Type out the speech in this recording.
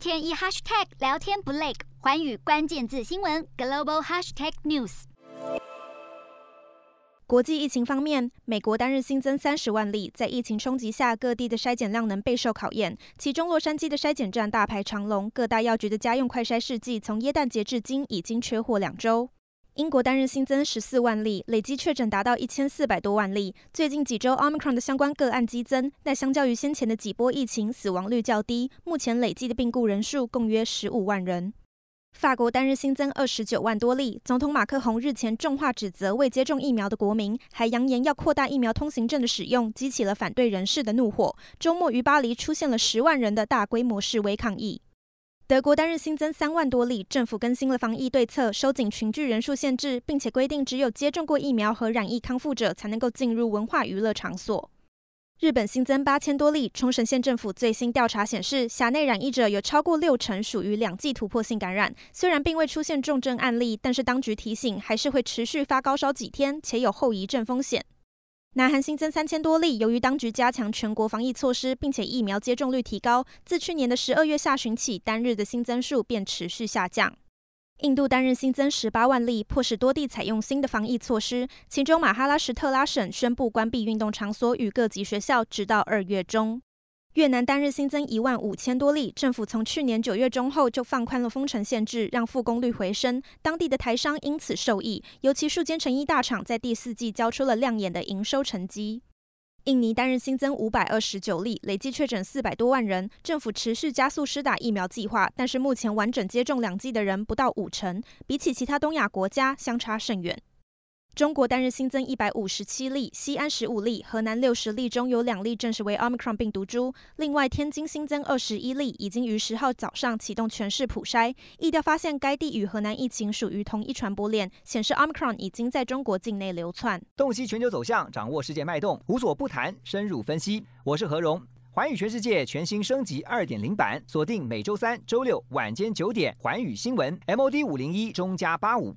天一 hashtag 聊天不累，环宇关键字新闻 global hashtag news。国际疫情方面，美国单日新增三十万例，在疫情冲击下，各地的筛检量能备受考验。其中，洛杉矶的筛检站大排长龙，各大药局的家用快筛试剂从耶诞节至今已经缺货两周。英国单日新增十四万例，累计确诊达到一千四百多万例。最近几周，Omicron 的相关个案激增，但相较于先前的几波疫情，死亡率较低。目前累计的病故人数共约十五万人。法国单日新增二十九万多例，总统马克宏日前重话指责未接种疫苗的国民，还扬言要扩大疫苗通行证的使用，激起了反对人士的怒火。周末于巴黎出现了十万人的大规模示威抗议。德国单日新增三万多例，政府更新了防疫对策，收紧群聚人数限制，并且规定只有接种过疫苗和染疫康复者才能够进入文化娱乐场所。日本新增八千多例，冲绳县政府最新调查显示，辖内染疫者有超过六成属于两剂突破性感染，虽然并未出现重症案例，但是当局提醒还是会持续发高烧几天，且有后遗症风险。南韩新增三千多例，由于当局加强全国防疫措施，并且疫苗接种率提高，自去年的十二月下旬起，单日的新增数便持续下降。印度单日新增十八万例，迫使多地采用新的防疫措施，其中马哈拉什特拉省宣布关闭运动场所与各级学校，直到二月中。越南单日新增一万五千多例，政府从去年九月中后就放宽了封城限制，让复工率回升，当地的台商因此受益，尤其数间成衣大厂在第四季交出了亮眼的营收成绩。印尼单日新增五百二十九例，累计确诊四百多万人，政府持续加速施打疫苗计划，但是目前完整接种两剂的人不到五成，比起其他东亚国家相差甚远。中国单日新增一百五十七例，西安十五例，河南六十例中有两例证实为 Omicron 病毒株。另外，天津新增二十一例，已经于十号早上启动全市普筛，意调发现该地与河南疫情属于同一传播链，显示 Omicron 已经在中国境内流窜。洞悉全球走向，掌握世界脉动，无所不谈，深入分析。我是何荣，环宇全世界全新升级二点零版，锁定每周三、周六晚间九点，环宇新闻 MOD 五零一中加八五。